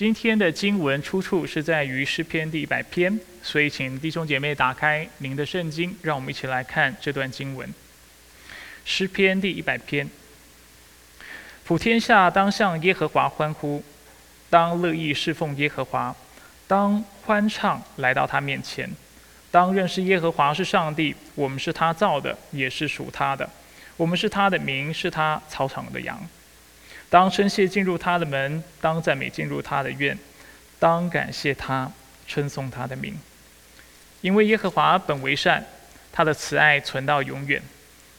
今天的经文出处是在于诗篇第一百篇，所以请弟兄姐妹打开您的圣经，让我们一起来看这段经文。诗篇第一百篇：普天下当向耶和华欢呼，当乐意侍奉耶和华，当欢唱来到他面前，当认识耶和华是上帝，我们是他造的，也是属他的，我们是他的名，是他草场的羊。当称谢进入他的门，当赞美进入他的院，当感谢他，称颂他的名。因为耶和华本为善，他的慈爱存到永远，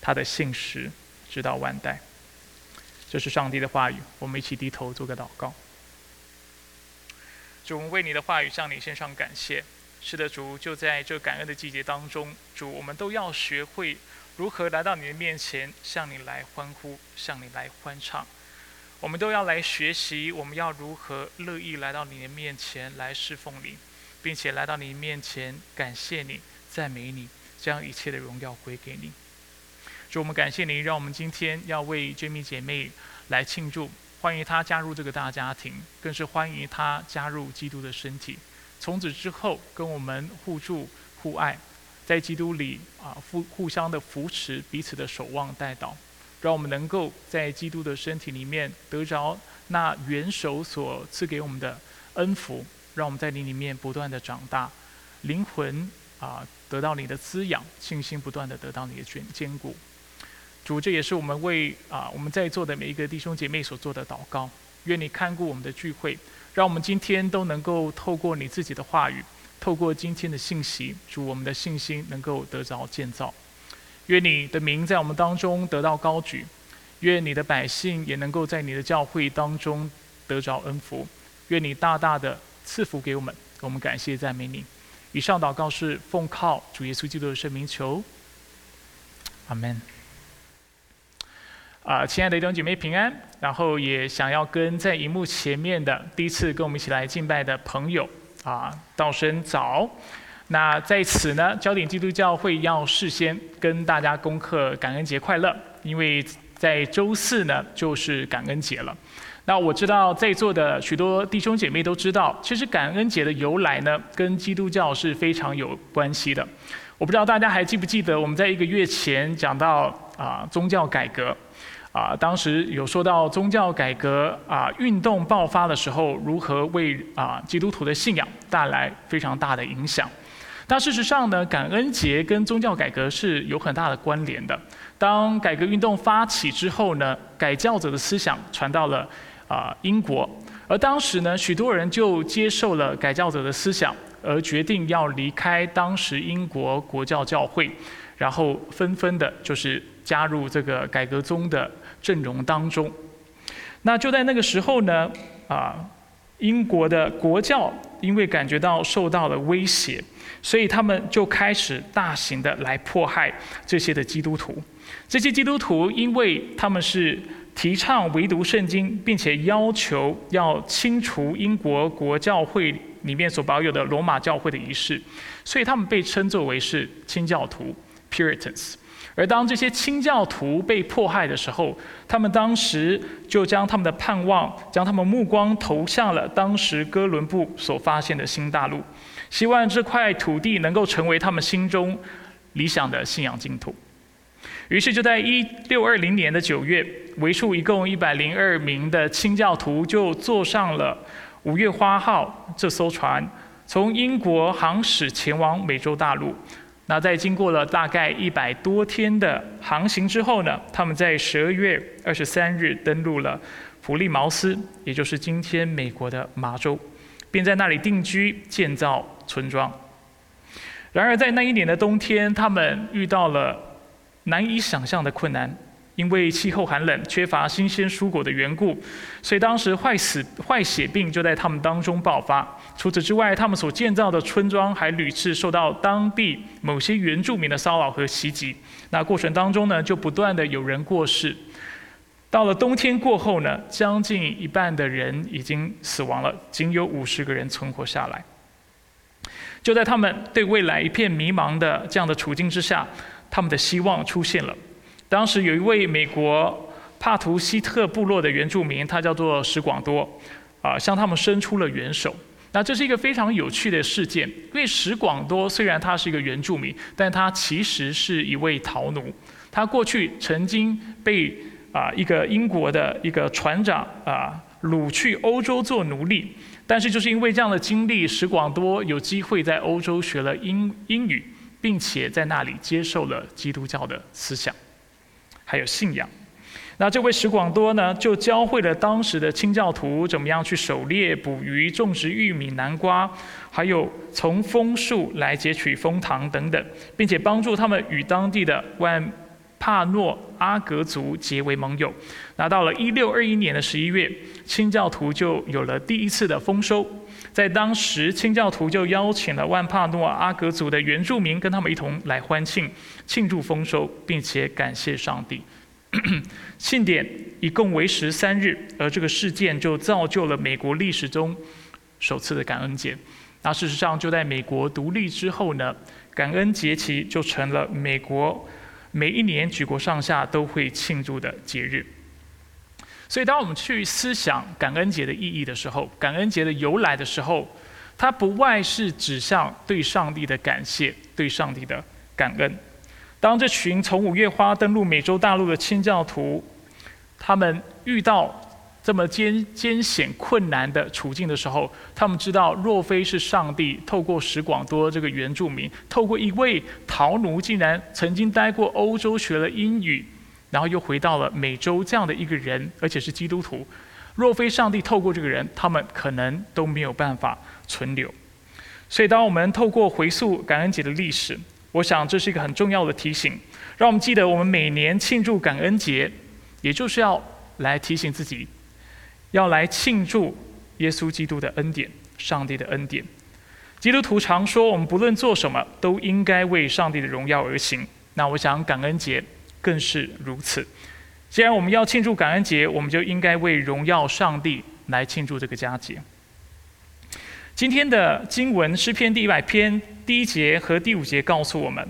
他的信实直到万代。这是上帝的话语，我们一起低头做个祷告。主，为你的话语向你献上感谢。是的，主，就在这感恩的季节当中，主，我们都要学会如何来到你的面前，向你来欢呼，向你来欢唱。我们都要来学习，我们要如何乐意来到你的面前来侍奉你，并且来到你面前感谢你、赞美你，将一切的荣耀归给你。主，我们感谢你，让我们今天要为 Jamie 姐妹来庆祝，欢迎她加入这个大家庭，更是欢迎她加入基督的身体，从此之后跟我们互助互爱，在基督里啊互互相的扶持，彼此的守望带祷。让我们能够在基督的身体里面得着那元首所赐给我们的恩福，让我们在你里面不断的长大，灵魂啊得到你的滋养，信心不断的得到你的坚坚固。主，这也是我们为啊我们在座的每一个弟兄姐妹所做的祷告。愿你看顾我们的聚会，让我们今天都能够透过你自己的话语，透过今天的信息，主我们的信心能够得着建造。愿你的名在我们当中得到高举，愿你的百姓也能够在你的教会当中得着恩福，愿你大大的赐福给我们，我们感谢赞美你。以上祷告是奉靠主耶稣基督的圣名求，阿门。啊，亲爱的弟兄姐妹平安，然后也想要跟在荧幕前面的第一次跟我们一起来敬拜的朋友啊，道声早。那在此呢，焦点基督教会要事先跟大家恭贺感恩节快乐，因为在周四呢就是感恩节了。那我知道在座的许多弟兄姐妹都知道，其实感恩节的由来呢跟基督教是非常有关系的。我不知道大家还记不记得我们在一个月前讲到啊宗教改革，啊当时有说到宗教改革啊运动爆发的时候，如何为啊基督徒的信仰带来非常大的影响。那事实上呢，感恩节跟宗教改革是有很大的关联的。当改革运动发起之后呢，改教者的思想传到了啊英国，而当时呢，许多人就接受了改教者的思想，而决定要离开当时英国国教教会，然后纷纷的就是加入这个改革宗的阵容当中。那就在那个时候呢，啊，英国的国教因为感觉到受到了威胁。所以他们就开始大型的来迫害这些的基督徒。这些基督徒，因为他们是提倡唯独圣经，并且要求要清除英国国教会里面所保有的罗马教会的仪式，所以他们被称作为是清教徒 （Puritans）。而当这些清教徒被迫害的时候，他们当时就将他们的盼望、将他们目光投向了当时哥伦布所发现的新大陆。希望这块土地能够成为他们心中理想的信仰净土。于是就在一六二零年的九月，为数一共一百零二名的清教徒就坐上了“五月花号”这艘船，从英国航驶前往美洲大陆。那在经过了大概一百多天的航行之后呢，他们在十二月二十三日登陆了普利茅斯，也就是今天美国的麻州。并在那里定居，建造村庄。然而，在那一年的冬天，他们遇到了难以想象的困难，因为气候寒冷、缺乏新鲜蔬果的缘故，所以当时坏死、坏血病就在他们当中爆发。除此之外，他们所建造的村庄还屡次受到当地某些原住民的骚扰和袭击。那过程当中呢，就不断的有人过世。到了冬天过后呢，将近一半的人已经死亡了，仅有五十个人存活下来。就在他们对未来一片迷茫的这样的处境之下，他们的希望出现了。当时有一位美国帕图西特部落的原住民，他叫做史广多。啊向他们伸出了援手。那这是一个非常有趣的事件，因为史广多虽然他是一个原住民，但他其实是一位逃奴。他过去曾经被啊一个英国的一个船长啊掳去欧洲做奴隶，但是就是因为这样的经历，史广多有机会在欧洲学了英英语，并且在那里接受了基督教的思想，还有信仰。那这位石广多呢，就教会了当时的清教徒怎么样去狩猎、捕鱼、种植玉米、南瓜，还有从枫树来截取枫糖等等，并且帮助他们与当地的外帕诺阿格族结为盟友。那到了一六二一年的十一月，清教徒就有了第一次的丰收。在当时，清教徒就邀请了万帕诺阿格族的原住民，跟他们一同来欢庆、庆祝丰收，并且感谢上帝。庆典一共为时三日，而这个事件就造就了美国历史中首次的感恩节。那事实上，就在美国独立之后呢，感恩节期就成了美国每一年举国上下都会庆祝的节日。所以，当我们去思想感恩节的意义的时候，感恩节的由来的时候，它不外是指向对上帝的感谢，对上帝的感恩。当这群从五月花登陆美洲大陆的清教徒，他们遇到这么艰艰险困难的处境的时候，他们知道，若非是上帝透过史广多这个原住民，透过一位逃奴，竟然曾经待过欧洲学了英语，然后又回到了美洲这样的一个人，而且是基督徒，若非上帝透过这个人，他们可能都没有办法存留。所以，当我们透过回溯感恩节的历史，我想这是一个很重要的提醒，让我们记得我们每年庆祝感恩节，也就是要来提醒自己，要来庆祝耶稣基督的恩典、上帝的恩典。基督徒常说，我们不论做什么，都应该为上帝的荣耀而行。那我想感恩节更是如此。既然我们要庆祝感恩节，我们就应该为荣耀上帝来庆祝这个佳节。今天的经文诗篇第一百篇第一节和第五节告诉我们：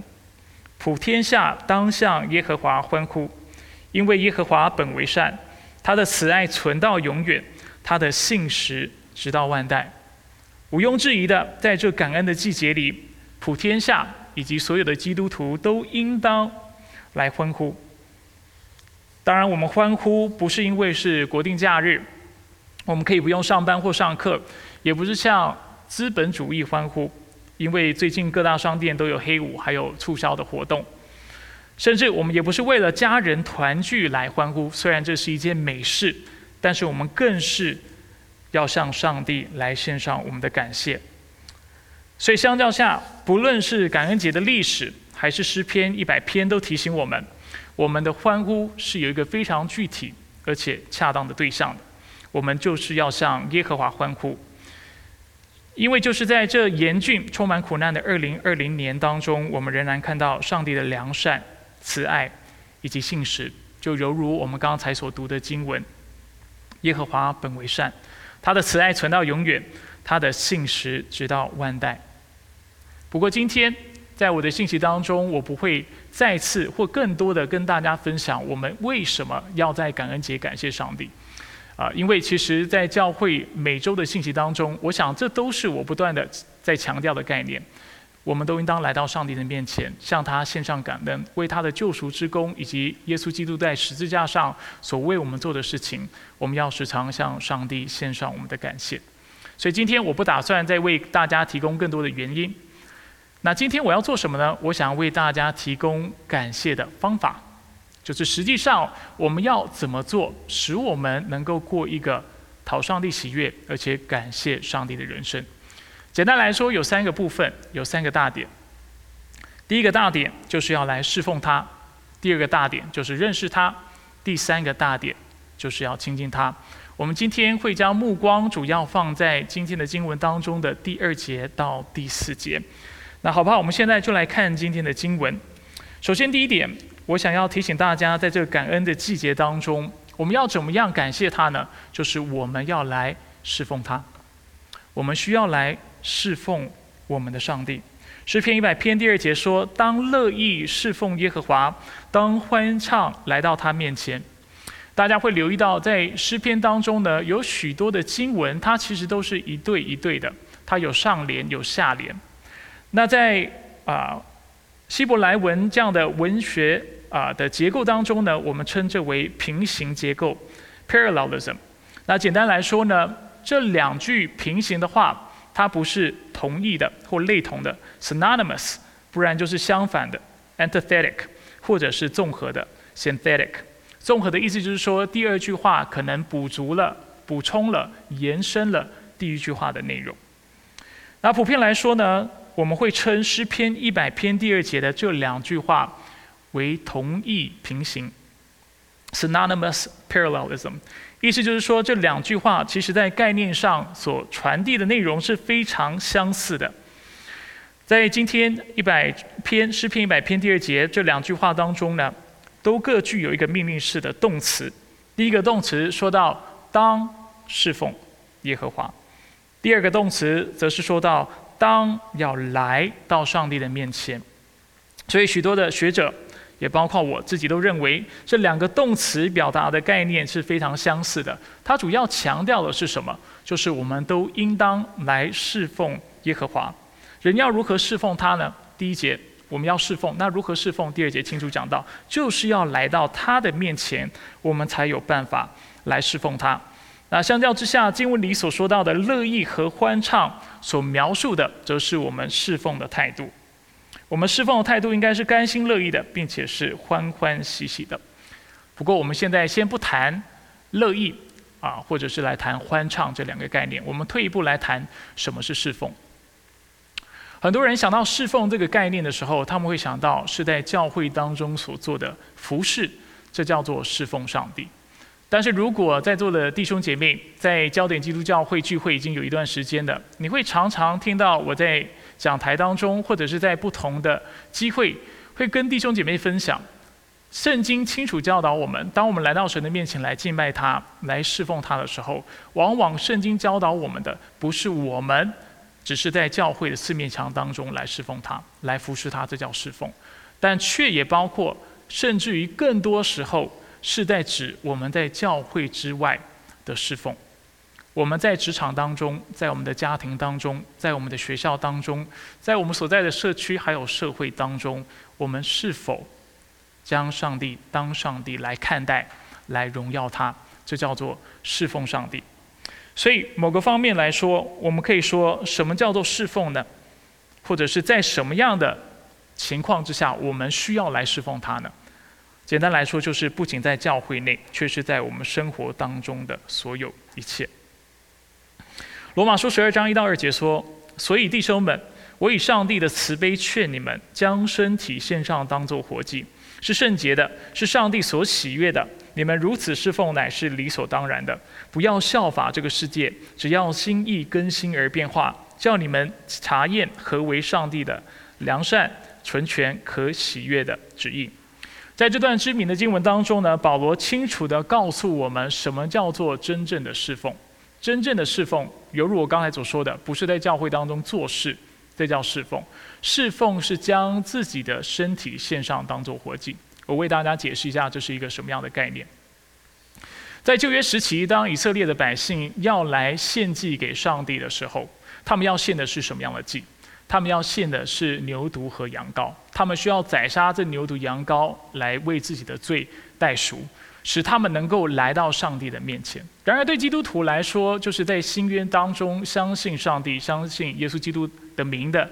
普天下当向耶和华欢呼，因为耶和华本为善，他的慈爱存到永远，他的信实直到万代。毋庸置疑的，在这感恩的季节里，普天下以及所有的基督徒都应当来欢呼。当然，我们欢呼不是因为是国定假日，我们可以不用上班或上课。也不是向资本主义欢呼，因为最近各大商店都有黑五，还有促销的活动。甚至我们也不是为了家人团聚来欢呼，虽然这是一件美事，但是我们更是要向上帝来献上我们的感谢。所以相较下，不论是感恩节的历史，还是诗篇一百篇，都提醒我们，我们的欢呼是有一个非常具体而且恰当的对象的。我们就是要向耶和华欢呼。因为就是在这严峻、充满苦难的二零二零年当中，我们仍然看到上帝的良善、慈爱以及信实，就犹如我们刚才所读的经文：耶和华本为善，他的慈爱存到永远，他的信实直到万代。不过今天在我的信息当中，我不会再次或更多的跟大家分享我们为什么要在感恩节感谢上帝。啊，因为其实，在教会每周的信息当中，我想这都是我不断的在强调的概念。我们都应当来到上帝的面前，向他献上感恩，为他的救赎之功以及耶稣基督在十字架上所为我们做的事情，我们要时常向上帝献上我们的感谢。所以今天我不打算再为大家提供更多的原因。那今天我要做什么呢？我想为大家提供感谢的方法。就是实际上我们要怎么做，使我们能够过一个讨上帝喜悦，而且感谢上帝的人生。简单来说，有三个部分，有三个大点。第一个大点就是要来侍奉他；第二个大点就是认识他；第三个大点就是要亲近他。我们今天会将目光主要放在今天的经文当中的第二节到第四节。那好不好？我们现在就来看今天的经文。首先，第一点。我想要提醒大家，在这个感恩的季节当中，我们要怎么样感谢他呢？就是我们要来侍奉他，我们需要来侍奉我们的上帝。诗篇一百篇第二节说：“当乐意侍奉耶和华，当欢唱来到他面前。”大家会留意到，在诗篇当中呢，有许多的经文，它其实都是一对一对的，它有上联有下联。那在啊希伯来文这样的文学啊的结构当中呢，我们称之为平行结构 （parallelism）。那简单来说呢，这两句平行的话，它不是同义的或类同的 （synonymous），不然就是相反的 （antithetic） 或者是综合的 （synthetic）。综合的意思就是说，第二句话可能补足了、补充了、延伸了第一句话的内容。那普遍来说呢，我们会称诗篇一百篇第二节的这两句话为同义平行 （synonymous parallelism）。意思就是说，这两句话其实在概念上所传递的内容是非常相似的。在今天一百篇诗篇一百篇第二节这两句话当中呢。都各具有一个命令式的动词。第一个动词说到当侍奉耶和华，第二个动词则是说到当要来到上帝的面前。所以许多的学者，也包括我自己，都认为这两个动词表达的概念是非常相似的。它主要强调的是什么？就是我们都应当来侍奉耶和华。人要如何侍奉他呢？第一节。我们要侍奉，那如何侍奉？第二节清楚讲到，就是要来到他的面前，我们才有办法来侍奉他。那相较之下，经文里所说到的乐意和欢畅，所描述的则是我们侍奉的态度。我们侍奉的态度应该是甘心乐意的，并且是欢欢喜喜的。不过，我们现在先不谈乐意啊，或者是来谈欢畅这两个概念，我们退一步来谈什么是侍奉。很多人想到侍奉这个概念的时候，他们会想到是在教会当中所做的服饰，这叫做侍奉上帝。但是如果在座的弟兄姐妹在焦点基督教会聚会已经有一段时间的，你会常常听到我在讲台当中，或者是在不同的机会，会跟弟兄姐妹分享，圣经清楚教导我们，当我们来到神的面前来敬拜他、来侍奉他的时候，往往圣经教导我们的不是我们。只是在教会的四面墙当中来侍奉他，来服侍他，这叫侍奉。但却也包括，甚至于更多时候是在指我们在教会之外的侍奉。我们在职场当中，在我们的家庭当中，在我们的学校当中，在我们所在的社区还有社会当中，我们是否将上帝当上帝来看待，来荣耀他？这叫做侍奉上帝。所以，某个方面来说，我们可以说什么叫做侍奉呢？或者是在什么样的情况之下，我们需要来侍奉他呢？简单来说，就是不仅在教会内，却是在我们生活当中的所有一切。罗马书十二章一到二节说：“所以弟兄们，我以上帝的慈悲劝你们，将身体献上，当作活祭，是圣洁的，是上帝所喜悦的。”你们如此侍奉，乃是理所当然的。不要效法这个世界，只要心意更新而变化，叫你们查验何为上帝的良善、纯全、可喜悦的旨意。在这段知名的经文当中呢，保罗清楚地告诉我们，什么叫做真正的侍奉。真正的侍奉，犹如我刚才所说的，不是在教会当中做事，这叫侍奉。侍奉是将自己的身体献上，当做活祭。我为大家解释一下，这是一个什么样的概念。在旧约时期，当以色列的百姓要来献祭给上帝的时候，他们要献的是什么样的祭？他们要献的是牛犊和羊羔。他们需要宰杀这牛犊、羊羔来为自己的罪代赎，使他们能够来到上帝的面前。然而，对基督徒来说，就是在新约当中相信上帝、相信耶稣基督的名的。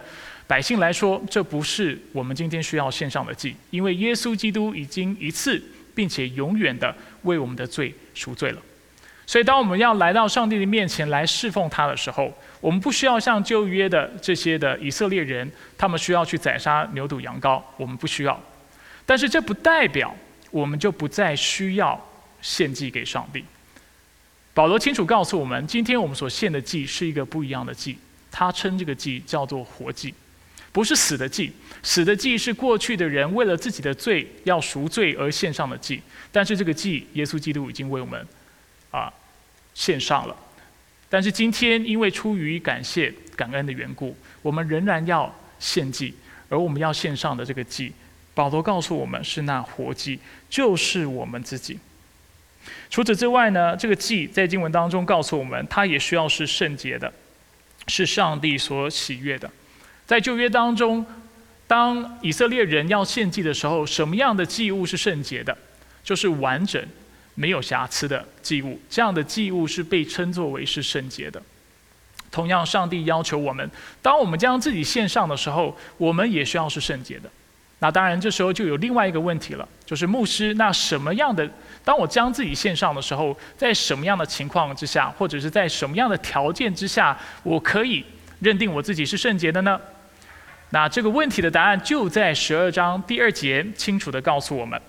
百姓来说，这不是我们今天需要献上的祭，因为耶稣基督已经一次并且永远的为我们的罪赎罪了。所以，当我们要来到上帝的面前来侍奉他的时候，我们不需要像旧约的这些的以色列人，他们需要去宰杀牛犊羊羔，我们不需要。但是，这不代表我们就不再需要献祭给上帝。保罗清楚告诉我们，今天我们所献的祭是一个不一样的祭，他称这个祭叫做活祭。不是死的祭，死的祭是过去的人为了自己的罪要赎罪而献上的祭。但是这个祭，耶稣基督已经为我们啊献上了。但是今天，因为出于感谢感恩的缘故，我们仍然要献祭。而我们要献上的这个祭，保罗告诉我们是那活祭，就是我们自己。除此之外呢，这个祭在经文当中告诉我们，它也需要是圣洁的，是上帝所喜悦的。在旧约当中，当以色列人要献祭的时候，什么样的祭物是圣洁的？就是完整、没有瑕疵的祭物。这样的祭物是被称作为是圣洁的。同样，上帝要求我们，当我们将自己献上的时候，我们也需要是圣洁的。那当然，这时候就有另外一个问题了，就是牧师，那什么样的？当我将自己献上的时候，在什么样的情况之下，或者是在什么样的条件之下，我可以认定我自己是圣洁的呢？那这个问题的答案就在十二章第二节清楚的告诉我们。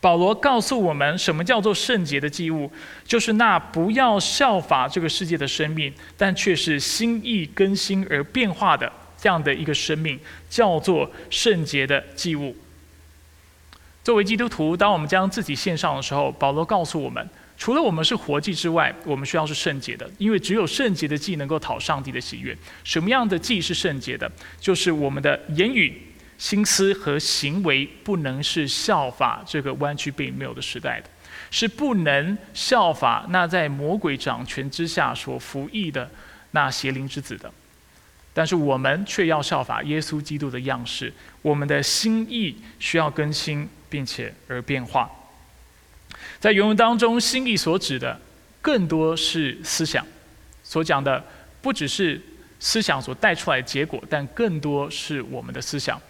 保罗告诉我们，什么叫做圣洁的祭物？就是那不要效法这个世界的生命，但却是心意更新而变化的这样的一个生命，叫做圣洁的祭物。作为基督徒，当我们将自己献上的时候，保罗告诉我们，除了我们是活祭之外，我们需要是圣洁的，因为只有圣洁的祭能够讨上帝的喜悦。什么样的祭是圣洁的？就是我们的言语。心思和行为不能是效法这个弯曲背谬的时代的，是不能效法那在魔鬼掌权之下所服役的那邪灵之子的。但是我们却要效法耶稣基督的样式，我们的心意需要更新，并且而变化。在原文当中，心意所指的更多是思想，所讲的不只是思想所带出来的结果，但更多是我们的思想。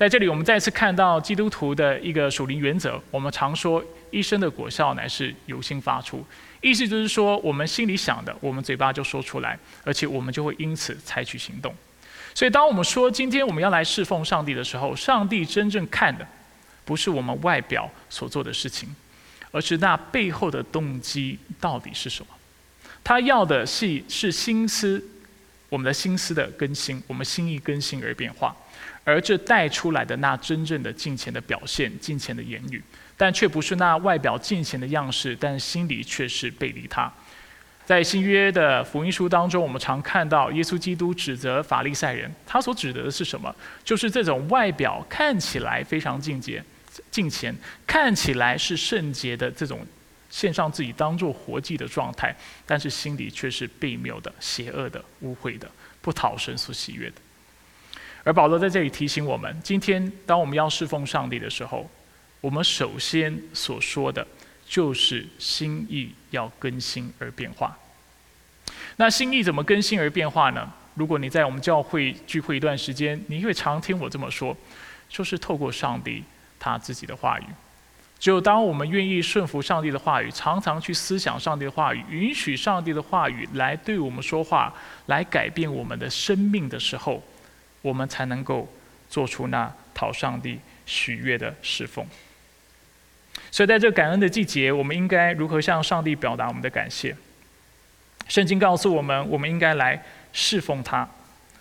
在这里，我们再次看到基督徒的一个属灵原则。我们常说，一生的果效乃是由心发出，意思就是说，我们心里想的，我们嘴巴就说出来，而且我们就会因此采取行动。所以，当我们说今天我们要来侍奉上帝的时候，上帝真正看的，不是我们外表所做的事情，而是那背后的动机到底是什么。他要的是是心思，我们的心思的更新，我们心意更新而变化。而这带出来的那真正的金钱的表现，金钱的言语，但却不是那外表金钱的样式，但心里却是背离他。在新约的福音书当中，我们常看到耶稣基督指责法利赛人，他所指责的是什么？就是这种外表看起来非常敬洁、敬虔，看起来是圣洁的这种献上自己当做活祭的状态，但是心里却是悖谬的、邪恶的、污秽的，不讨神所喜悦的。而保罗在这里提醒我们：今天当我们要侍奉上帝的时候，我们首先所说的，就是心意要更新而变化。那心意怎么更新而变化呢？如果你在我们教会聚会一段时间，你会常听我这么说，就是透过上帝他自己的话语。只有当我们愿意顺服上帝的话语，常常去思想上帝的话语，允许上帝的话语来对我们说话，来改变我们的生命的时候。我们才能够做出那讨上帝喜悦的侍奉。所以，在这感恩的季节，我们应该如何向上帝表达我们的感谢？圣经告诉我们，我们应该来侍奉他，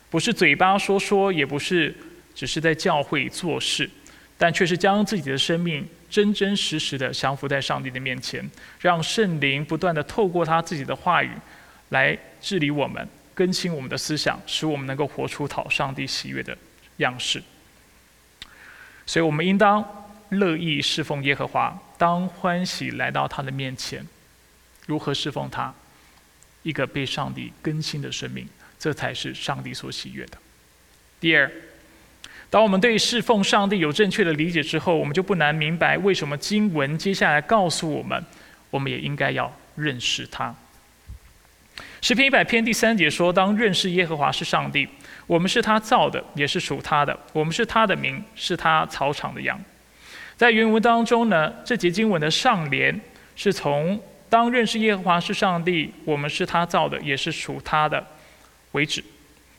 不是嘴巴说说，也不是只是在教会做事，但却是将自己的生命真真实实的降服在上帝的面前，让圣灵不断的透过他自己的话语来治理我们。更新我们的思想，使我们能够活出讨上帝喜悦的样式。所以，我们应当乐意侍奉耶和华，当欢喜来到他的面前。如何侍奉他？一个被上帝更新的生命，这才是上帝所喜悦的。第二，当我们对侍奉上帝有正确的理解之后，我们就不难明白为什么经文接下来告诉我们，我们也应该要认识他。诗篇一百篇第三节说：“当认识耶和华是上帝，我们是他造的，也是属他的。我们是他的名，是他草场的羊。”在原文当中呢，这节经文的上联是从“当认识耶和华是上帝，我们是他造的，也是属他的”为止。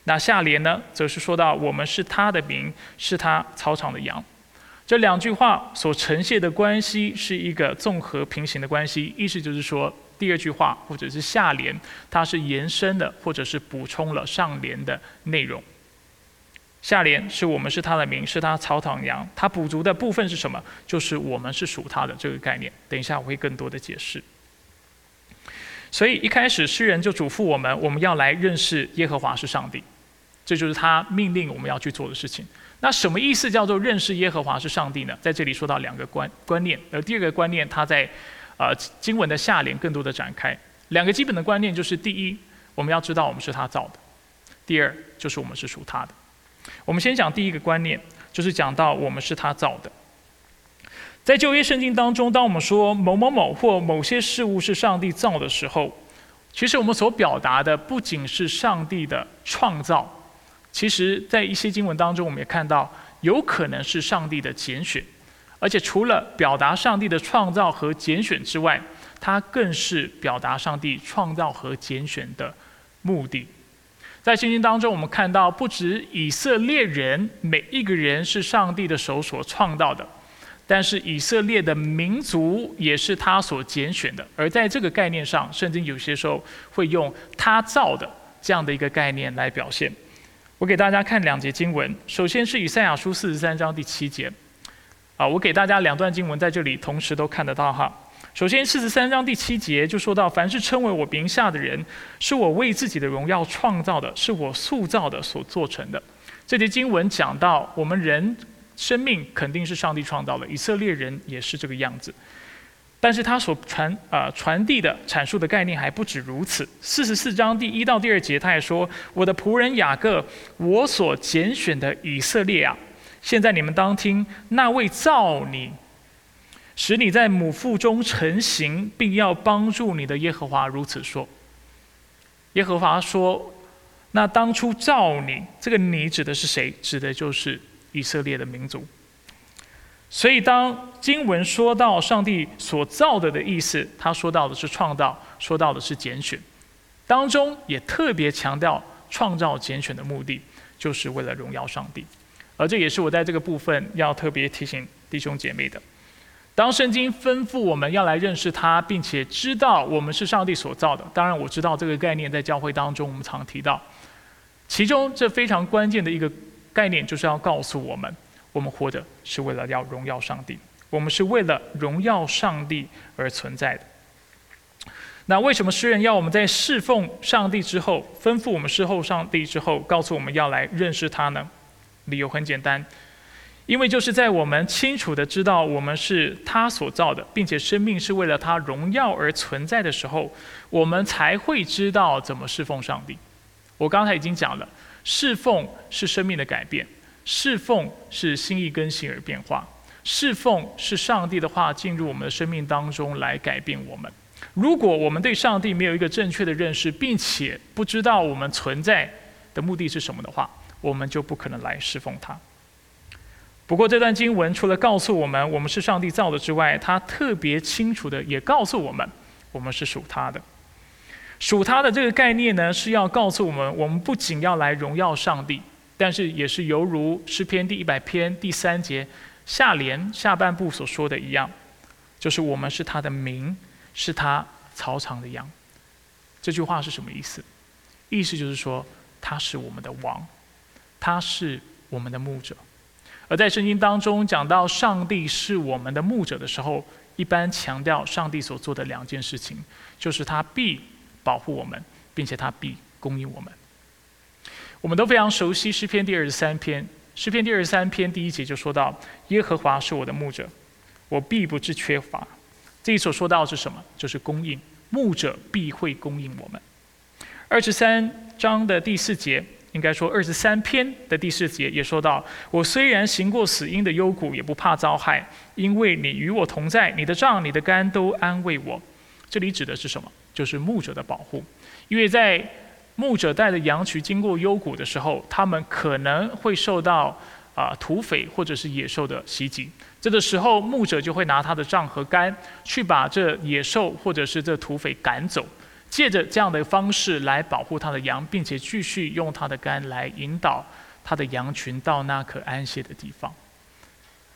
那下联呢，则是说到“我们是他的名，是他草场的羊”。这两句话所呈现的关系是一个综合平行的关系，意思就是说。第二句话或者是下联，它是延伸的，或者是补充了上联的内容。下联是我们是他的名，是他草场羊，它补足的部分是什么？就是我们是属他的这个概念。等一下我会更多的解释。所以一开始诗人就嘱咐我们，我们要来认识耶和华是上帝，这就是他命令我们要去做的事情。那什么意思叫做认识耶和华是上帝呢？在这里说到两个观观念，而第二个观念，他在。呃经文的下联更多的展开。两个基本的观念就是：第一，我们要知道我们是他造的；第二，就是我们是属他的。我们先讲第一个观念，就是讲到我们是他造的。在旧约圣经当中，当我们说某某某或某些事物是上帝造的时候，其实我们所表达的不仅是上帝的创造，其实在一些经文当中，我们也看到有可能是上帝的拣选，而且除了表达上帝的创造和拣选之外，它更是表达上帝创造和拣选的目的。在圣经当中，我们看到不止以色列人每一个人是上帝的手所创造的。但是以色列的民族也是他所拣选的，而在这个概念上，圣经有些时候会用他造的这样的一个概念来表现。我给大家看两节经文，首先是以赛亚书四十三章第七节，啊，我给大家两段经文在这里同时都看得到哈。首先四十三章第七节就说到，凡是称为我名下的人，是我为自己的荣耀创造的，是我塑造的所做成的。这节经文讲到我们人。生命肯定是上帝创造的，以色列人也是这个样子。但是他所传啊传递的阐述的概念还不止如此。四十四章第一到第二节，他也说：“我的仆人雅各，我所拣选的以色列啊，现在你们当听那位造你，使你在母腹中成形，并要帮助你的耶和华如此说。”耶和华说：“那当初造你，这个你指的是谁？指的就是。”以色列的民族，所以当经文说到上帝所造的的意思，他说到的是创造，说到的是拣选，当中也特别强调创造拣选的目的，就是为了荣耀上帝。而这也是我在这个部分要特别提醒弟兄姐妹的：当圣经吩咐我们要来认识他，并且知道我们是上帝所造的，当然我知道这个概念在教会当中我们常提到，其中这非常关键的一个。概念就是要告诉我们，我们活着是为了要荣耀上帝，我们是为了荣耀上帝而存在的。那为什么诗人要我们在侍奉上帝之后，吩咐我们侍候上帝之后，告诉我们要来认识他呢？理由很简单，因为就是在我们清楚的知道我们是他所造的，并且生命是为了他荣耀而存在的时候，我们才会知道怎么侍奉上帝。我刚才已经讲了。侍奉是生命的改变，侍奉是心意更新而变化，侍奉是上帝的话进入我们的生命当中来改变我们。如果我们对上帝没有一个正确的认识，并且不知道我们存在的目的是什么的话，我们就不可能来侍奉他。不过这段经文除了告诉我们我们是上帝造的之外，他特别清楚的也告诉我们，我们是属他的。属他的这个概念呢，是要告诉我们，我们不仅要来荣耀上帝，但是也是犹如诗篇第一百篇第三节下联下半部所说的一样，就是我们是他的名，是他草场的羊。这句话是什么意思？意思就是说，他是我们的王，他是我们的牧者。而在圣经当中讲到上帝是我们的牧者的时候，一般强调上帝所做的两件事情，就是他必。保护我们，并且他必供应我们。我们都非常熟悉诗篇第二十三篇。诗篇第二十三篇第一节就说到：“耶和华是我的牧者，我必不致缺乏。”这里所说到的是什么？就是供应，牧者必会供应我们。二十三章的第四节，应该说二十三篇的第四节也说到：“我虽然行过死荫的幽谷，也不怕遭害，因为你与我同在，你的杖、你的竿都安慰我。”这里指的是什么？就是牧者的保护，因为在牧者带着羊群经过幽谷的时候，他们可能会受到啊土匪或者是野兽的袭击。这个时候，牧者就会拿他的杖和杆去把这野兽或者是这土匪赶走，借着这样的方式来保护他的羊，并且继续用他的杆来引导他的羊群到那可安歇的地方。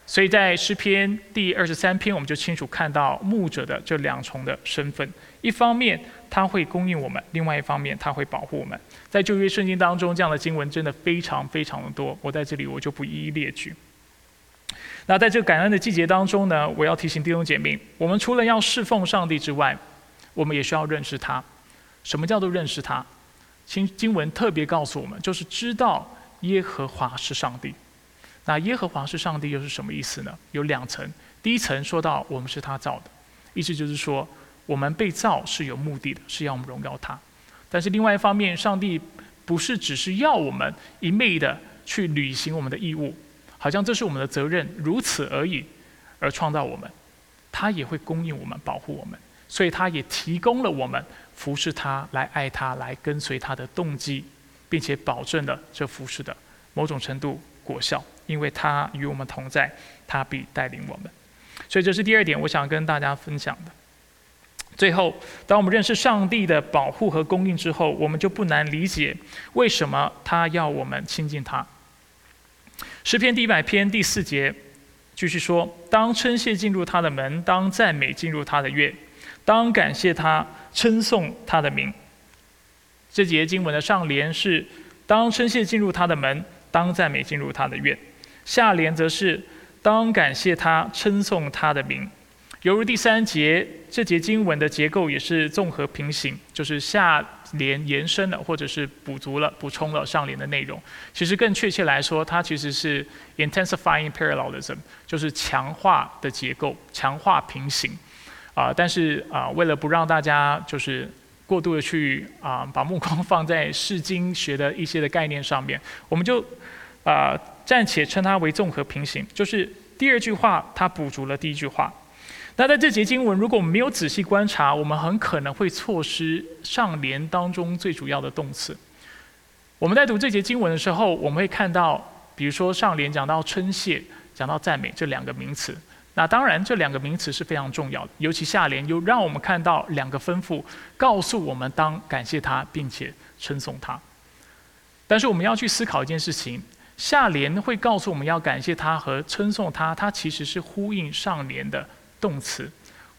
所以在诗篇第二十三篇，我们就清楚看到牧者的这两重的身份：一方面他会供应我们，另外一方面他会保护我们。在旧约圣经当中，这样的经文真的非常非常的多，我在这里我就不一一列举。那在这个感恩的季节当中呢，我要提醒弟兄姐妹，我们除了要侍奉上帝之外，我们也需要认识他。什么叫做认识他？经经文特别告诉我们，就是知道耶和华是上帝。那耶和华是上帝又是什么意思呢？有两层。第一层说到我们是他造的，意思就是说，我们被造是有目的的，是要我们荣耀他。但是另外一方面，上帝不是只是要我们一昧的去履行我们的义务，好像这是我们的责任，如此而已，而创造我们，他也会供应我们，保护我们，所以他也提供了我们服侍他、来爱他、来跟随他的动机，并且保证了这服侍的某种程度果效，因为他与我们同在，他必带领我们。所以这是第二点，我想跟大家分享的。最后，当我们认识上帝的保护和供应之后，我们就不难理解为什么他要我们亲近他。诗篇第一百篇第四节继续说：“当称谢进入他的门，当赞美进入他的院，当感谢他，称颂他的名。”这节经文的上联是：“当称谢进入他的门，当赞美进入他的院。”下联则是。当感谢他，称颂他的名，犹如第三节这节经文的结构也是综合平行，就是下联延伸了，或者是补足了、补充了上联的内容。其实更确切来说，它其实是 intensifying parallelism，就是强化的结构，强化平行。啊，但是啊，为了不让大家就是过度的去啊把目光 放在释经学的一些的概念上面，我们就啊。暂且称它为综合平行，就是第二句话它补足了第一句话。那在这节经文，如果没有仔细观察，我们很可能会错失上联当中最主要的动词。我们在读这节经文的时候，我们会看到，比如说上联讲到称谢、讲到赞美这两个名词。那当然，这两个名词是非常重要的，尤其下联又让我们看到两个吩咐，告诉我们当感谢他，并且称颂他。但是我们要去思考一件事情。下联会告诉我们要感谢他和称颂他，它其实是呼应上联的动词，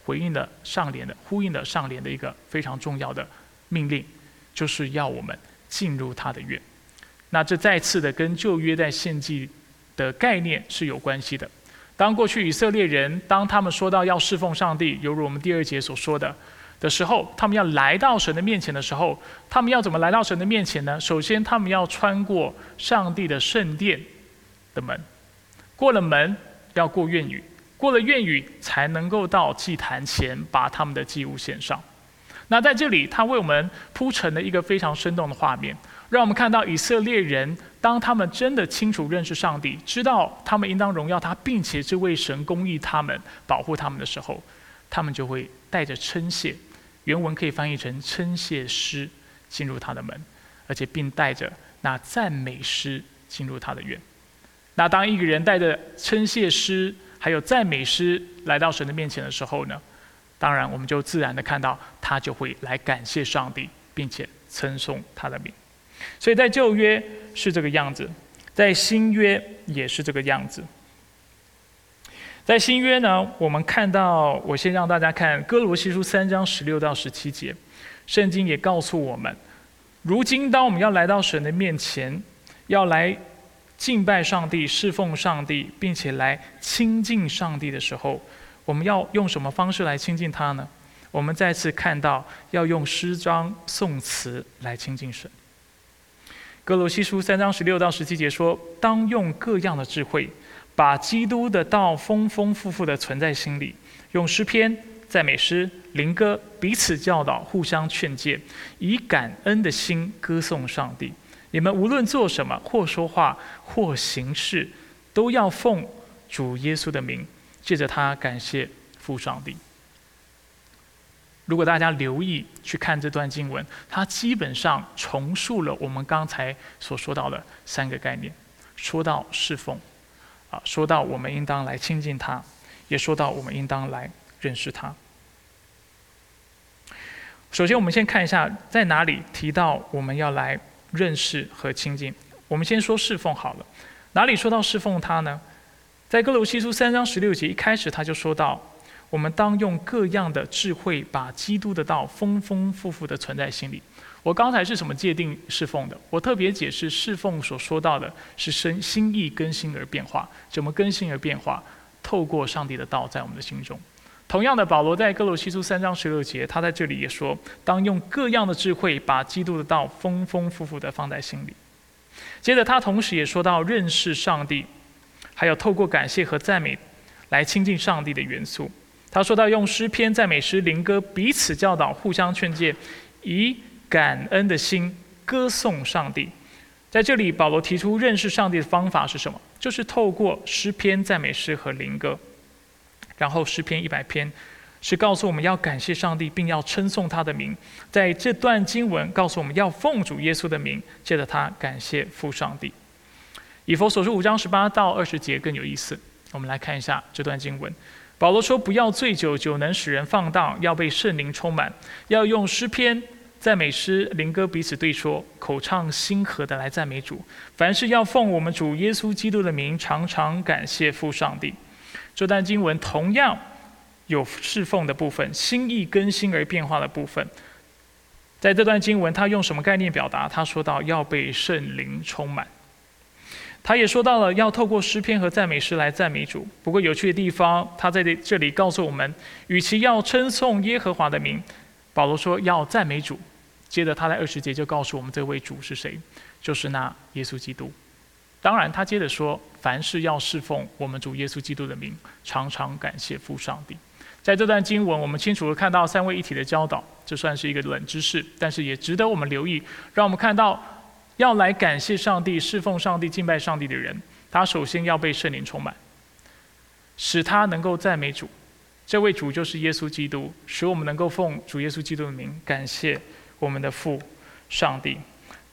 回应了上联的，呼应了上联的一个非常重要的命令，就是要我们进入他的愿。那这再次的跟旧约在献祭的概念是有关系的。当过去以色列人当他们说到要侍奉上帝，犹如我们第二节所说的。的时候，他们要来到神的面前的时候，他们要怎么来到神的面前呢？首先，他们要穿过上帝的圣殿的门，过了门要过院宇，过了院宇才能够到祭坛前把他们的祭物献上。那在这里，他为我们铺成了一个非常生动的画面，让我们看到以色列人当他们真的清楚认识上帝，知道他们应当荣耀他，并且是为神公义他们保护他们的时候，他们就会带着称谢。原文可以翻译成称谢诗进入他的门，而且并带着那赞美诗进入他的院。那当一个人带着称谢诗还有赞美诗来到神的面前的时候呢，当然我们就自然的看到他就会来感谢上帝，并且称颂他的名。所以在旧约是这个样子，在新约也是这个样子。在新约呢，我们看到，我先让大家看哥罗西书三章十六到十七节，圣经也告诉我们，如今当我们要来到神的面前，要来敬拜上帝、侍奉上帝，并且来亲近上帝的时候，我们要用什么方式来亲近他呢？我们再次看到，要用诗章、颂词来亲近神。哥罗西书三章十六到十七节说，当用各样的智慧。把基督的道丰丰富富的存在心里，用诗篇、赞美诗、灵歌彼此教导，互相劝诫，以感恩的心歌颂上帝。你们无论做什么，或说话，或行事，都要奉主耶稣的名，借着他感谢父上帝。如果大家留意去看这段经文，它基本上重述了我们刚才所说到的三个概念，说到侍奉。啊说到我们应当来亲近他，也说到我们应当来认识他。首先，我们先看一下在哪里提到我们要来认识和亲近。我们先说侍奉好了，哪里说到侍奉他呢？在哥罗西书三章十六节一开始，他就说到，我们当用各样的智慧，把基督的道丰丰富富的存在心里。我刚才是什么界定侍奉的？我特别解释侍奉所说到的是生心意更新而变化，怎么更新而变化？透过上帝的道在我们的心中。同样的，保罗在哥罗西书三章十六节，他在这里也说：当用各样的智慧，把基督的道丰丰富富的放在心里。接着，他同时也说到认识上帝，还有透过感谢和赞美来亲近上帝的元素。他说到用诗篇、赞美诗、灵歌彼此教导、互相劝诫，以感恩的心歌颂上帝。在这里，保罗提出认识上帝的方法是什么？就是透过诗篇、赞美诗和灵歌。然后诗篇一百篇是告诉我们要感谢上帝，并要称颂他的名。在这段经文告诉我们要奉主耶稣的名，借着他感谢父上帝。以佛所书五章十八到二十节更有意思。我们来看一下这段经文。保罗说：“不要醉酒，酒能使人放荡；要被圣灵充满，要用诗篇、赞美诗、灵歌彼此对说，口唱心和的来赞美主。凡事要奉我们主耶稣基督的名，常常感谢父上帝。”这段经文同样有侍奉的部分，心意更新而变化的部分。在这段经文，他用什么概念表达？他说到要被圣灵充满。他也说到了要透过诗篇和赞美诗来赞美主。不过有趣的地方，他在这里告诉我们，与其要称颂耶和华的名，保罗说要赞美主。接着他在二十节就告诉我们这位主是谁，就是那耶稣基督。当然，他接着说，凡事要侍奉我们主耶稣基督的名，常常感谢父上帝。在这段经文，我们清楚的看到三位一体的教导，这算是一个冷知识，但是也值得我们留意，让我们看到。要来感谢上帝、侍奉上帝、敬拜上帝的人，他首先要被圣灵充满，使他能够赞美主。这位主就是耶稣基督，使我们能够奉主耶稣基督的名感谢我们的父上帝。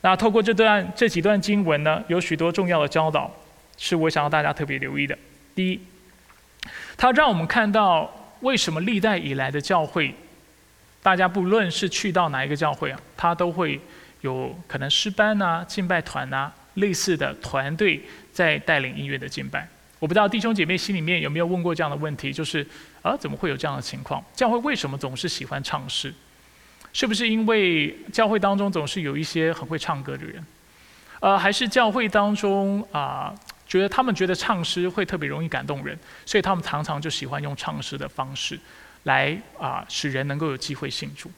那透过这段这几段经文呢，有许多重要的教导，是我想要大家特别留意的。第一，他让我们看到为什么历代以来的教会，大家不论是去到哪一个教会啊，他都会。有可能诗班呐、敬拜团呐，类似的团队在带领音乐的敬拜。我不知道弟兄姐妹心里面有没有问过这样的问题，就是啊，怎么会有这样的情况？教会为什么总是喜欢唱诗？是不是因为教会当中总是有一些很会唱歌的人？呃，还是教会当中啊，觉得他们觉得唱诗会特别容易感动人，所以他们常常就喜欢用唱诗的方式来啊，使人能够有机会信主。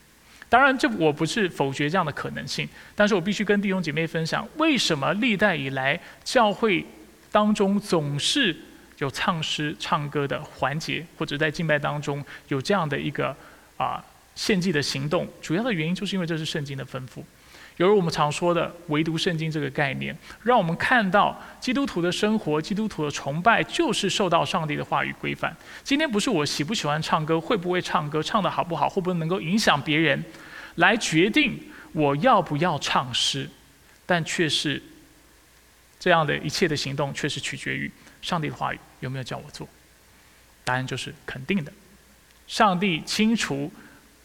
当然，这我不是否决这样的可能性，但是我必须跟弟兄姐妹分享，为什么历代以来教会当中总是有唱诗、唱歌的环节，或者在敬拜当中有这样的一个啊献祭的行动？主要的原因就是因为这是圣经的吩咐。犹如我们常说的“唯独圣经”这个概念，让我们看到基督徒的生活、基督徒的崇拜，就是受到上帝的话语规范。今天不是我喜不喜欢唱歌、会不会唱歌、唱得好不好、会不会能够影响别人，来决定我要不要唱诗，但却是这样的一切的行动，却是取决于上帝的话语有没有叫我做。答案就是肯定的，上帝清楚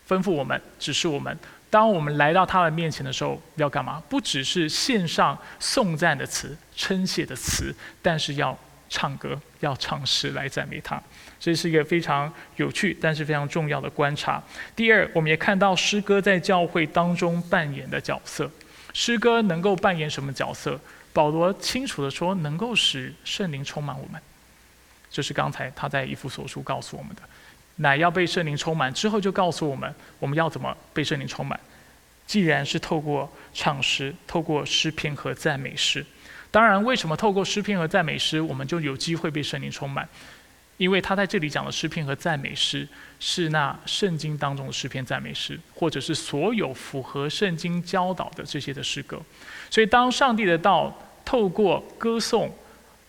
吩咐我们，指示我们。当我们来到他的面前的时候，要干嘛？不只是献上颂赞的词、称谢的词，但是要唱歌、要唱诗来赞美他。这是一个非常有趣，但是非常重要的观察。第二，我们也看到诗歌在教会当中扮演的角色。诗歌能够扮演什么角色？保罗清楚的说，能够使圣灵充满我们。这是刚才他在以弗所书告诉我们的。乃要被圣灵充满之后，就告诉我们我们要怎么被圣灵充满。既然是透过唱诗、透过诗篇和赞美诗，当然，为什么透过诗篇和赞美诗，我们就有机会被圣灵充满？因为他在这里讲的诗篇和赞美诗，是那圣经当中的诗篇、赞美诗，或者是所有符合圣经教导的这些的诗歌。所以，当上帝的道透过歌颂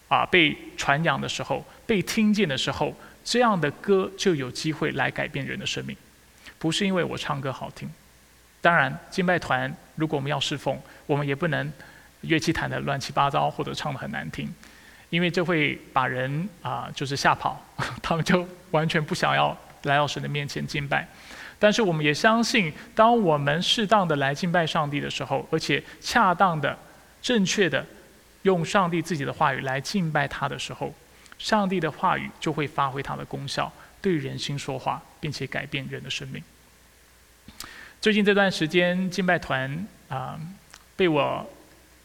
啊被传扬的时候，被听见的时候。这样的歌就有机会来改变人的生命，不是因为我唱歌好听。当然，敬拜团如果我们要侍奉，我们也不能乐器弹得乱七八糟或者唱得很难听，因为这会把人啊就是吓跑，他们就完全不想要来到神的面前敬拜。但是我们也相信，当我们适当的来敬拜上帝的时候，而且恰当的、正确的用上帝自己的话语来敬拜他的时候。上帝的话语就会发挥它的功效，对人心说话，并且改变人的生命。最近这段时间，敬拜团啊，被我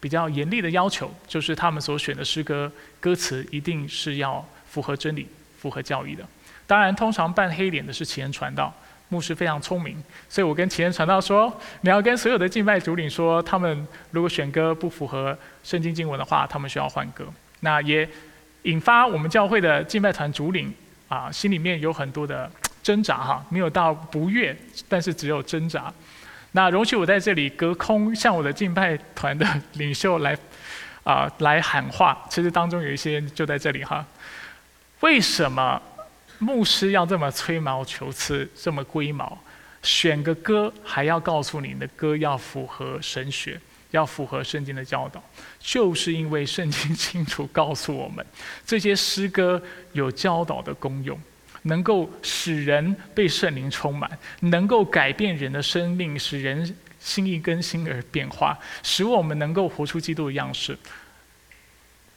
比较严厉的要求，就是他们所选的诗歌歌词一定是要符合真理、符合教义的。当然，通常扮黑脸的是奇恩传道牧师，非常聪明，所以我跟奇恩传道说，你要跟所有的敬拜主领说，他们如果选歌不符合圣经经文的话，他们需要换歌。那也。引发我们教会的敬拜团主领啊，心里面有很多的 挣扎哈，没有到不悦，但是只有挣扎。那容许我在这里隔空向我的敬拜团的领袖来啊来喊话。其实当中有一些人就在这里哈。为什么牧师要这么吹毛求疵，这么龟毛？选个歌还要告诉你的歌要符合神学，要符合圣经的教导，就是因为圣经清楚告诉我们，这些诗歌有教导的功用。能够使人被圣灵充满，能够改变人的生命，使人心意更新而变化，使我们能够活出基督的样式。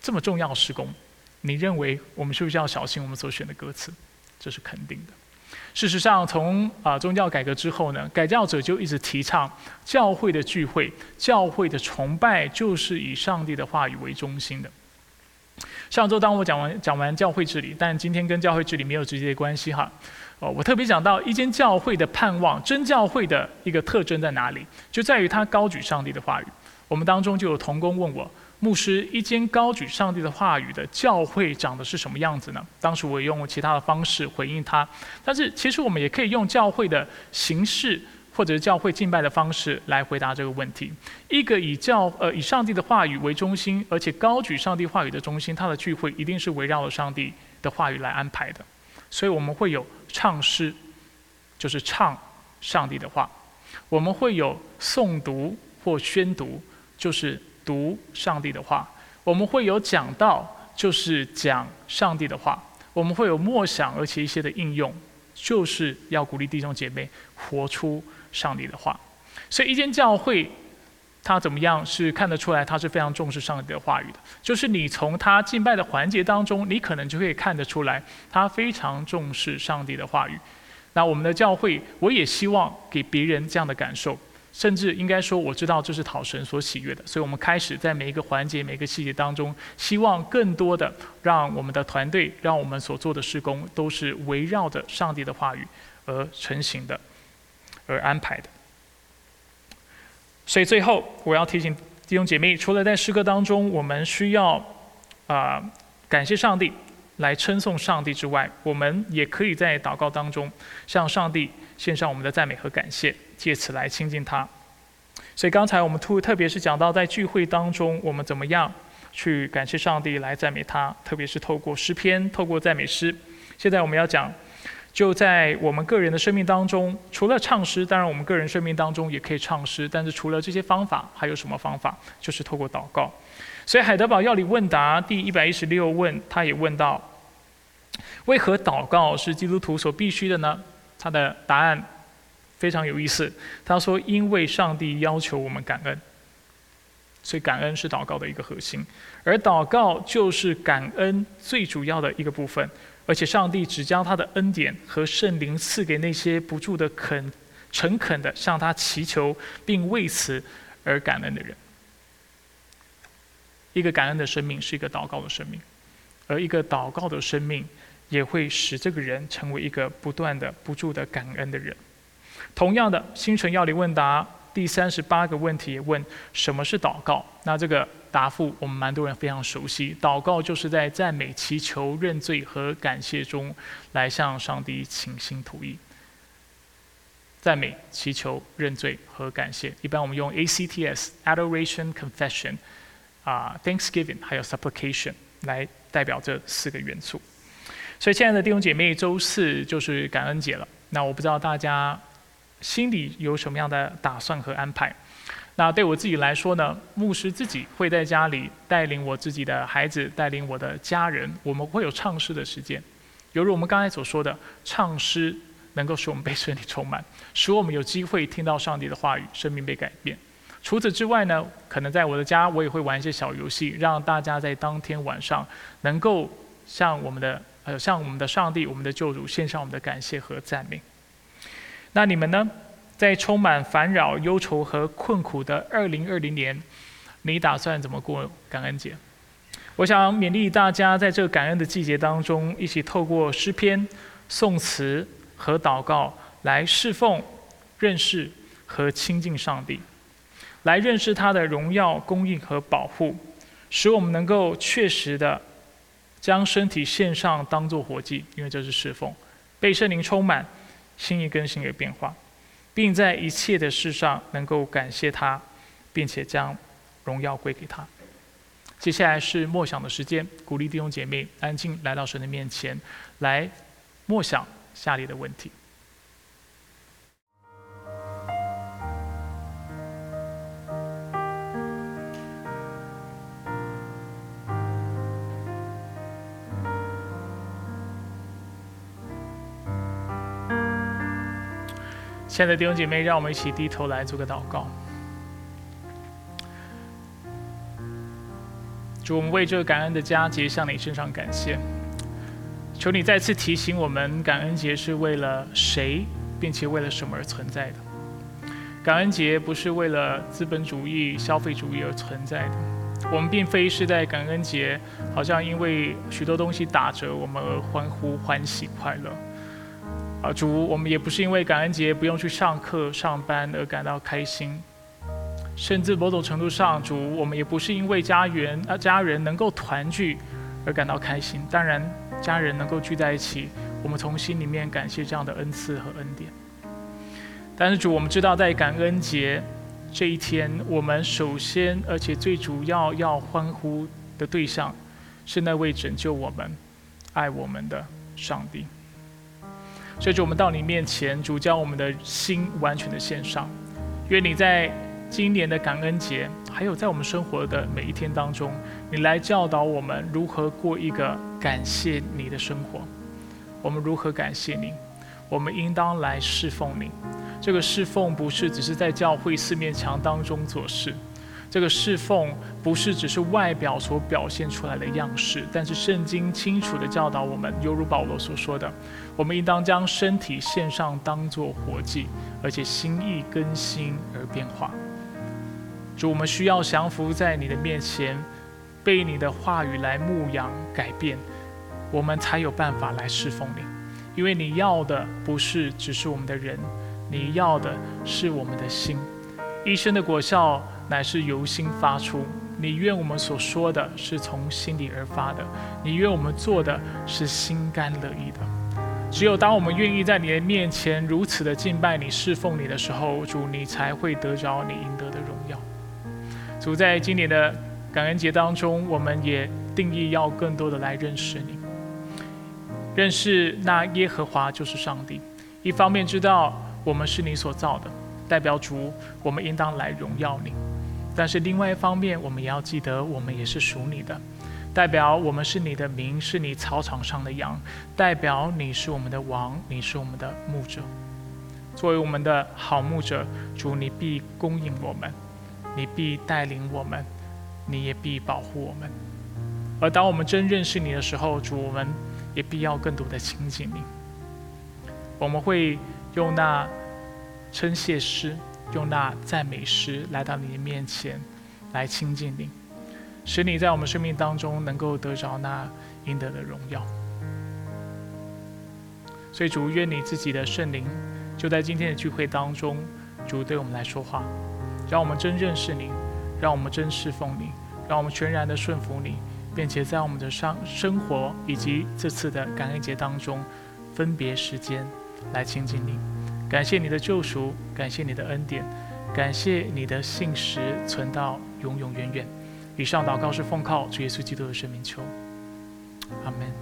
这么重要的施工，你认为我们是不是要小心我们所选的歌词？这是肯定的。事实上，从啊宗教改革之后呢，改教者就一直提倡教会的聚会、教会的崇拜就是以上帝的话语为中心的。上周当我讲完讲完教会治理，但今天跟教会治理没有直接的关系哈。哦，我特别讲到一间教会的盼望，真教会的一个特征在哪里？就在于它高举上帝的话语。我们当中就有童工问我，牧师，一间高举上帝的话语的教会长的是什么样子呢？当时我用其他的方式回应他，但是其实我们也可以用教会的形式。或者是教会敬拜的方式来回答这个问题。一个以教呃以上帝的话语为中心，而且高举上帝话语的中心，它的聚会一定是围绕着上帝的话语来安排的。所以我们会有唱诗，就是唱上帝的话；我们会有诵读或宣读，就是读上帝的话；我们会有讲道，就是讲上帝的话；我们会有默想，而且一些的应用，就是要鼓励弟兄姐妹活出。上帝的话，所以一间教会，他怎么样是看得出来，他是非常重视上帝的话语的。就是你从他敬拜的环节当中，你可能就可以看得出来，他非常重视上帝的话语。那我们的教会，我也希望给别人这样的感受，甚至应该说，我知道这是讨神所喜悦的。所以我们开始在每一个环节、每个细节当中，希望更多的让我们的团队，让我们所做的施工，都是围绕着上帝的话语而成型的。而安排的，所以最后我要提醒弟兄姐妹，除了在诗歌当中我们需要啊感谢上帝来称颂上帝之外，我们也可以在祷告当中向上帝献上我们的赞美和感谢，借此来亲近他。所以刚才我们特特别是讲到在聚会当中，我们怎么样去感谢上帝来赞美他，特别是透过诗篇、透过赞美诗。现在我们要讲。就在我们个人的生命当中，除了唱诗，当然我们个人生命当中也可以唱诗。但是除了这些方法，还有什么方法？就是透过祷告。所以海德堡要理问答第一百一十六问，他也问到：为何祷告是基督徒所必须的呢？他的答案非常有意思。他说：因为上帝要求我们感恩，所以感恩是祷告的一个核心，而祷告就是感恩最主要的一个部分。而且上帝只将他的恩典和圣灵赐给那些不住的肯、诚恳的向他祈求并为此而感恩的人。一个感恩的生命是一个祷告的生命，而一个祷告的生命也会使这个人成为一个不断的、不住的感恩的人。同样的，星辰要理问答第三十八个问题问什么是祷告？那这个。答复我们蛮多人非常熟悉，祷告就是在赞美、祈求、认罪和感谢中，来向上帝倾心吐意。赞美、祈求、认罪和感谢，一般我们用 ACTS（Adoration, Confession） 啊，Thanksgiving 还有 Supplication 来代表这四个元素。所以，亲爱的弟兄姐妹，周四就是感恩节了。那我不知道大家心里有什么样的打算和安排。那对我自己来说呢，牧师自己会在家里带领我自己的孩子，带领我的家人，我们会有唱诗的时间。犹如我们刚才所说的，唱诗能够使我们被身体充满，使我们有机会听到上帝的话语，生命被改变。除此之外呢，可能在我的家，我也会玩一些小游戏，让大家在当天晚上能够向我们的呃向我们的上帝、我们的救主献上我们的感谢和赞美。那你们呢？在充满烦扰、忧愁和困苦的二零二零年，你打算怎么过感恩节？我想勉励大家，在这个感恩的季节当中，一起透过诗篇、颂词和祷告来侍奉、认识和亲近上帝，来认识他的荣耀、供应和保护，使我们能够确实的将身体献上，当做活祭，因为这是侍奉，被圣灵充满。心意更新而变化，并在一切的事上能够感谢他，并且将荣耀归给他。接下来是默想的时间，鼓励弟兄姐妹安静来到神的面前，来默想下列的问题。亲爱的弟兄姐妹，让我们一起低头来做个祷告。主，我们为这个感恩的佳节向你身上感谢。求你再次提醒我们，感恩节是为了谁，并且为了什么而存在的。感恩节不是为了资本主义、消费主义而存在的。我们并非是在感恩节，好像因为许多东西打折，我们而欢呼、欢喜、快乐。啊，主，我们也不是因为感恩节不用去上课、上班而感到开心。甚至某种程度上，主，我们也不是因为家园啊家人能够团聚而感到开心。当然，家人能够聚在一起，我们从心里面感谢这样的恩赐和恩典。但是主，我们知道在感恩节这一天，我们首先而且最主要要欢呼的对象，是那位拯救我们、爱我们的上帝。所以，主，我们到你面前，主将我们的心完全的献上，愿你在。今年的感恩节，还有在我们生活的每一天当中，你来教导我们如何过一个感谢你的生活。我们如何感谢你？我们应当来侍奉你。这个侍奉不是只是在教会四面墙当中做事，这个侍奉不是只是外表所表现出来的样式。但是圣经清楚的教导我们，犹如保罗所说的，我们应当将身体献上，当作活祭，而且心意更新而变化。主，我们需要降服在你的面前，被你的话语来牧养改变，我们才有办法来侍奉你。因为你要的不是只是我们的人，你要的是我们的心。一生的果效乃是由心发出。你愿我们所说的是从心里而发的，你愿我们做的是心甘乐意的。只有当我们愿意在你的面前如此的敬拜你、侍奉你的时候，主，你才会得着你应得的荣耀。主在今年的感恩节当中，我们也定义要更多的来认识你，认识那耶和华就是上帝。一方面知道我们是你所造的，代表主，我们应当来荣耀你；但是另外一方面，我们也要记得，我们也是属你的，代表我们是你的名，是你草场上的羊，代表你是我们的王，你是我们的牧者。作为我们的好牧者，主，你必供应我们。你必带领我们，你也必保护我们。而当我们真认识你的时候，主，我们也必要更多的亲近你。我们会用那称谢诗，用那赞美诗来到你的面前，来亲近你，使你在我们生命当中能够得着那应得的荣耀。所以，主，愿你自己的圣灵就在今天的聚会当中，主对我们来说话。让我们真认识你，让我们真侍奉你，让我们全然的顺服你，并且在我们的生生活以及这次的感恩节当中，分别时间来亲近你。感谢你的救赎，感谢你的恩典，感谢你的信实存到永永远远。以上祷告是奉靠主耶稣基督的圣名求，阿门。